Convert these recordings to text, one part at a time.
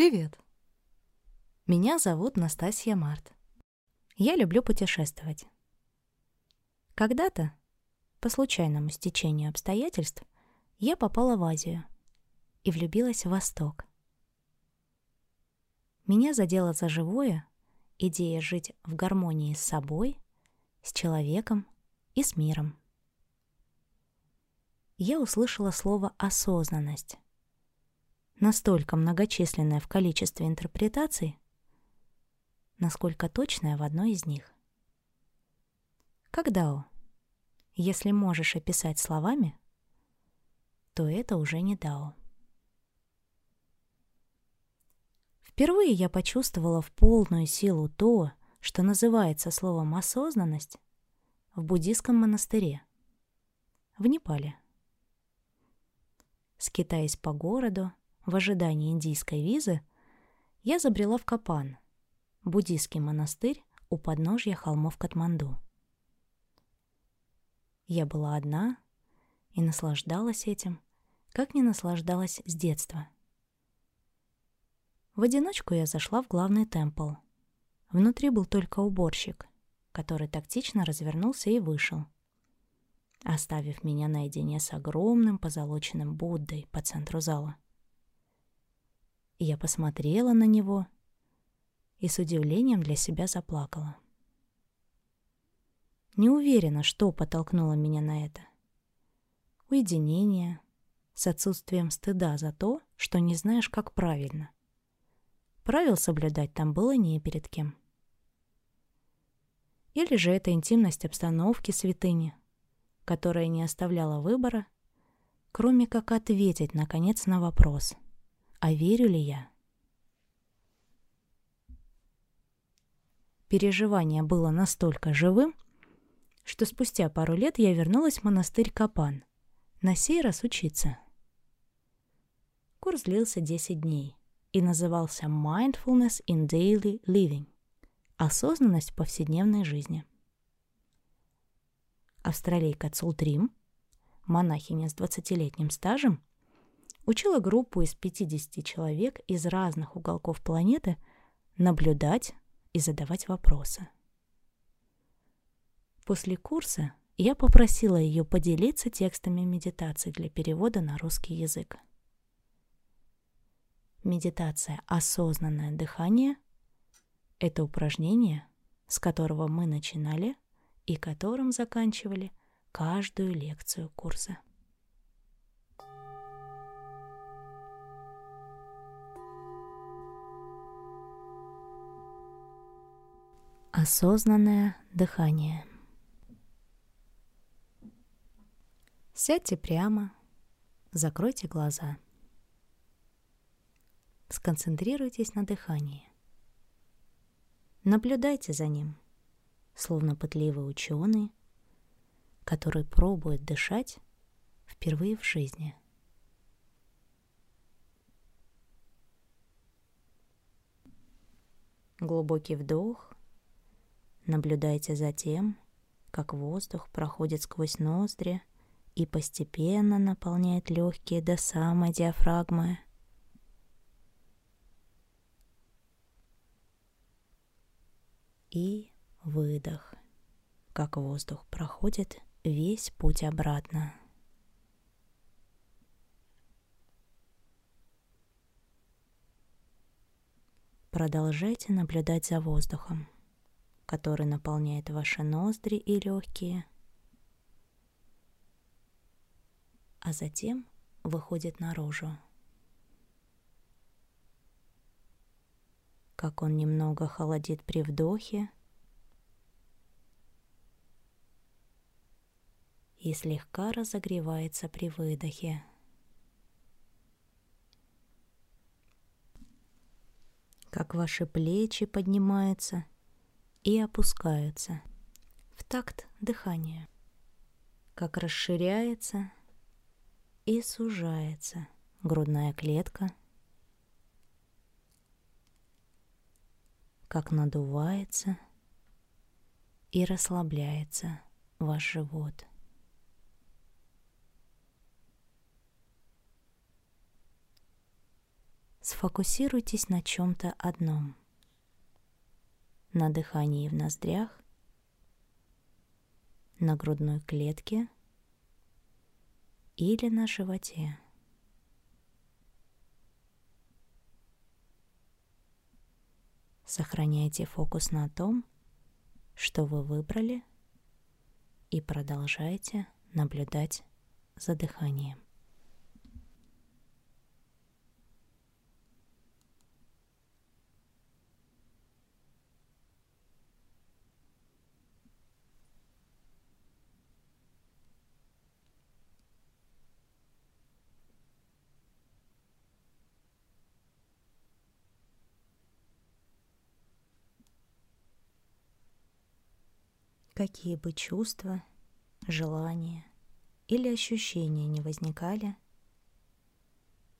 Привет. Меня зовут Настасья Март. Я люблю путешествовать. Когда-то, по случайному стечению обстоятельств, я попала в Азию и влюбилась в Восток. Меня задела за живое идея жить в гармонии с собой, с человеком и с миром. Я услышала слово «осознанность», настолько многочисленное в количестве интерпретаций, насколько точное в одной из них. Когда, если можешь описать словами, то это уже не дао. Впервые я почувствовала в полную силу то, что называется словом «осознанность» в буддийском монастыре в Непале. Скитаясь по городу в ожидании индийской визы, я забрела в Капан, буддийский монастырь у подножья холмов Катманду. Я была одна и наслаждалась этим, как не наслаждалась с детства — в одиночку я зашла в главный темпл. Внутри был только уборщик, который тактично развернулся и вышел, оставив меня наедине с огромным позолоченным Буддой по центру зала. Я посмотрела на него и с удивлением для себя заплакала. Не уверена, что подтолкнуло меня на это. Уединение с отсутствием стыда за то, что не знаешь, как правильно — Правил соблюдать там было не перед кем. Или же это интимность обстановки святыни, которая не оставляла выбора, кроме как ответить, наконец, на вопрос, а верю ли я? Переживание было настолько живым, что спустя пару лет я вернулась в монастырь Капан, на сей раз учиться. Курс длился 10 дней и назывался Mindfulness in Daily Living – осознанность в повседневной жизни. Австралийка Цултрим, монахиня с 20-летним стажем, учила группу из 50 человек из разных уголков планеты наблюдать и задавать вопросы. После курса я попросила ее поделиться текстами медитаций для перевода на русский язык. Медитация «Осознанное дыхание» — это упражнение, с которого мы начинали и которым заканчивали каждую лекцию курса. Осознанное дыхание. Сядьте прямо, закройте глаза — сконцентрируйтесь на дыхании. Наблюдайте за ним, словно пытливый ученый, который пробует дышать впервые в жизни. Глубокий вдох. Наблюдайте за тем, как воздух проходит сквозь ноздри и постепенно наполняет легкие до самой диафрагмы – и выдох, как воздух проходит весь путь обратно. Продолжайте наблюдать за воздухом, который наполняет ваши ноздри и легкие, а затем выходит наружу. как он немного холодит при вдохе и слегка разогревается при выдохе. Как ваши плечи поднимаются и опускаются в такт дыхания. Как расширяется и сужается грудная клетка – как надувается и расслабляется ваш живот. Сфокусируйтесь на чем-то одном. На дыхании в ноздрях, на грудной клетке или на животе. Сохраняйте фокус на том, что вы выбрали, и продолжайте наблюдать за дыханием. Какие бы чувства, желания или ощущения не возникали,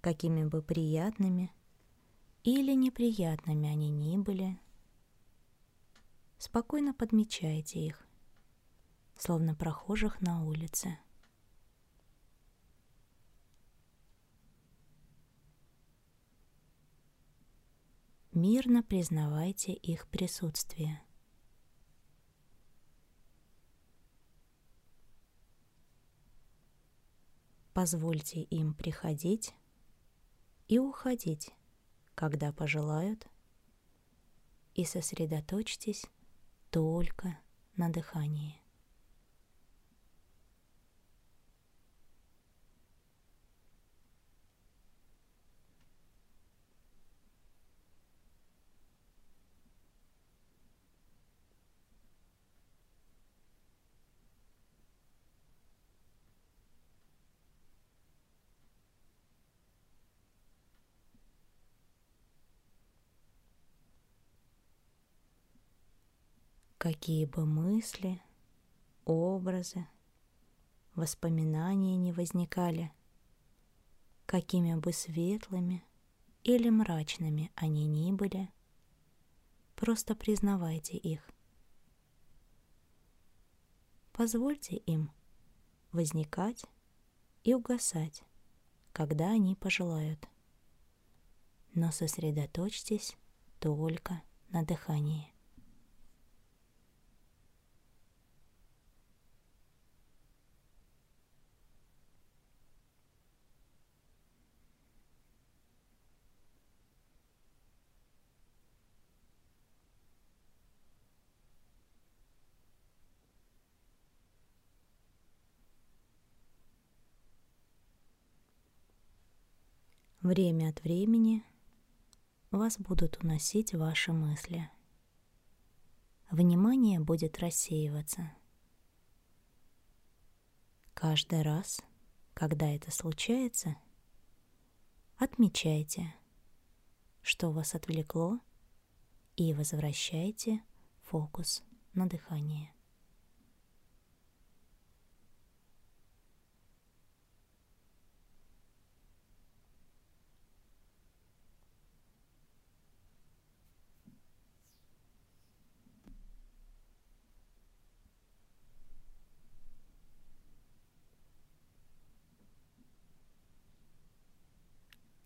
какими бы приятными или неприятными они ни были, спокойно подмечайте их, словно прохожих на улице. Мирно признавайте их присутствие – Позвольте им приходить и уходить, когда пожелают, и сосредоточьтесь только на дыхании. Какие бы мысли, образы, воспоминания не возникали, какими бы светлыми или мрачными они ни были, просто признавайте их. Позвольте им возникать и угасать, когда они пожелают. Но сосредоточьтесь только на дыхании. Время от времени вас будут уносить ваши мысли. Внимание будет рассеиваться. Каждый раз, когда это случается, отмечайте, что вас отвлекло, и возвращайте фокус на дыхание.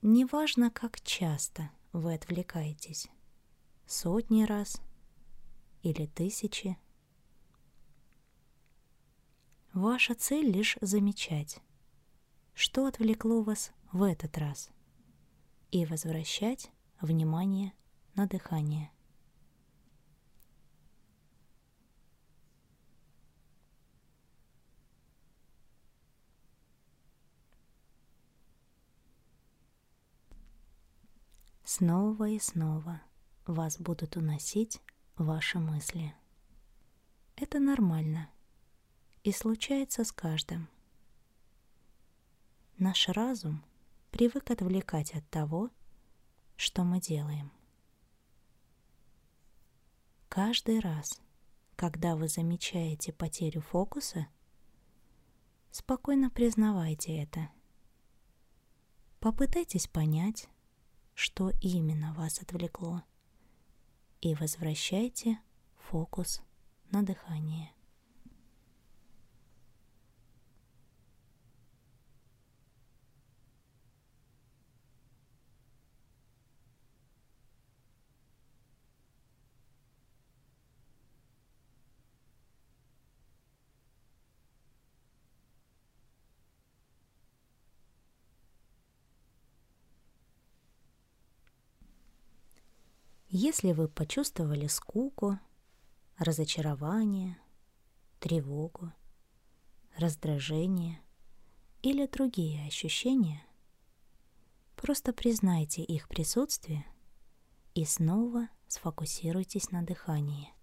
Неважно, как часто вы отвлекаетесь. Сотни раз или тысячи. Ваша цель лишь замечать, что отвлекло вас в этот раз, и возвращать внимание на дыхание. Снова и снова вас будут уносить ваши мысли. Это нормально и случается с каждым. Наш разум привык отвлекать от того, что мы делаем. Каждый раз, когда вы замечаете потерю фокуса, спокойно признавайте это. Попытайтесь понять, что именно вас отвлекло, и возвращайте фокус на дыхание. Если вы почувствовали скуку, разочарование, тревогу, раздражение или другие ощущения, просто признайте их присутствие и снова сфокусируйтесь на дыхании.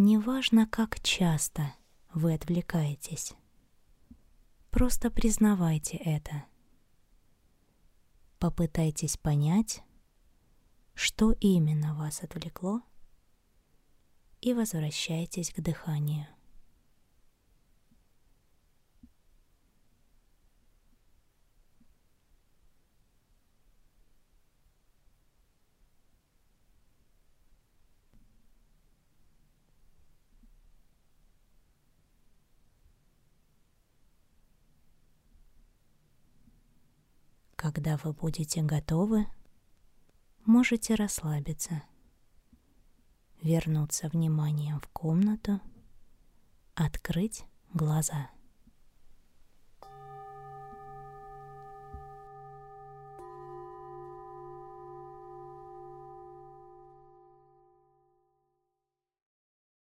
Неважно, как часто вы отвлекаетесь. Просто признавайте это. Попытайтесь понять, что именно вас отвлекло, и возвращайтесь к дыханию. Когда вы будете готовы, можете расслабиться, вернуться вниманием в комнату, открыть глаза.